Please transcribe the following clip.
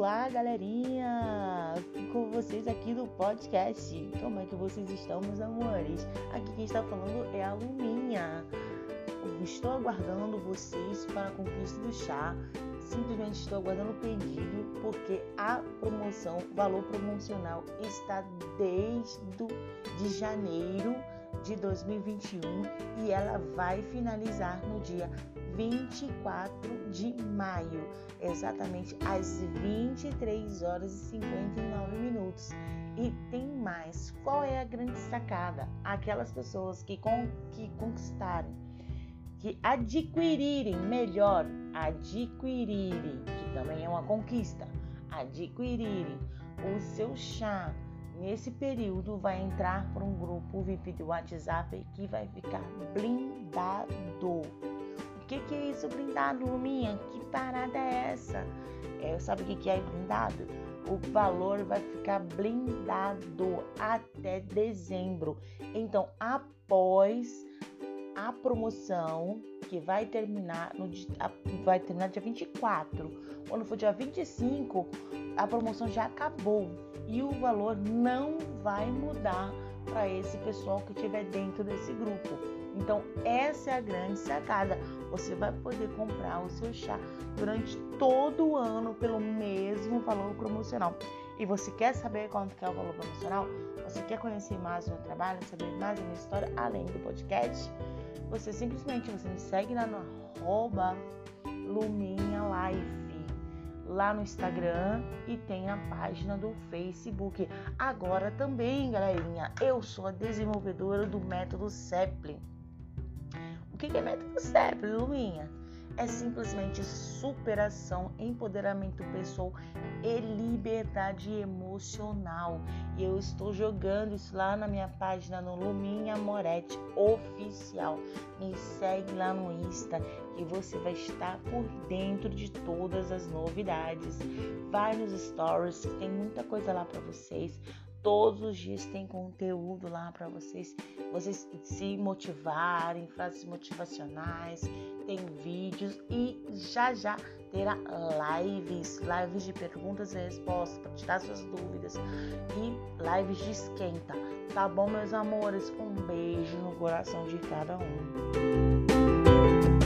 Olá, galerinha! Com vocês aqui no podcast. Como é que vocês estão, meus amores? Aqui quem está falando é a Luminha. Estou aguardando vocês para a conquista do chá. Simplesmente estou aguardando o pedido porque a promoção, valor promocional está desde de janeiro de 2021 e ela vai finalizar no dia 24 de maio, exatamente às 23 horas e 59 minutos. E tem mais. Qual é a grande sacada? Aquelas pessoas que, con que conquistarem, que adquirirem, melhor, adquirirem, que também é uma conquista, adquirirem o seu chá nesse período vai entrar para um grupo VIP de WhatsApp que vai ficar blindado que, que é isso, blindado, Luminha? Que parada é essa? É, sabe o que, que é blindado? O valor vai ficar blindado até dezembro. Então, após a promoção, que vai terminar no vai terminar dia 24. Quando for dia 25, a promoção já acabou e o valor não vai mudar para esse pessoal que estiver dentro desse grupo. Então, essa é a grande sacada. Você vai poder comprar o seu chá durante todo o ano pelo mesmo valor promocional. E você quer saber quanto que é o valor promocional? Você quer conhecer mais o meu trabalho, saber mais da minha história, além do podcast? Você simplesmente você me segue lá no arroba Luminha Life lá no Instagram e tem a página do Facebook. Agora também, galerinha, eu sou a desenvolvedora do método Zeppelin que é método CEP, Luinha? É simplesmente superação, empoderamento pessoal e liberdade emocional. E eu estou jogando isso lá na minha página no Luminha Moretti Oficial. Me segue lá no Insta que você vai estar por dentro de todas as novidades. Vai nos stories, tem muita coisa lá para vocês. Todos os dias tem conteúdo lá para vocês, vocês se motivarem, frases motivacionais, tem vídeos e já já terá lives, lives de perguntas e respostas para tirar suas dúvidas e lives de esquenta. Tá bom, meus amores? Um beijo no coração de cada um.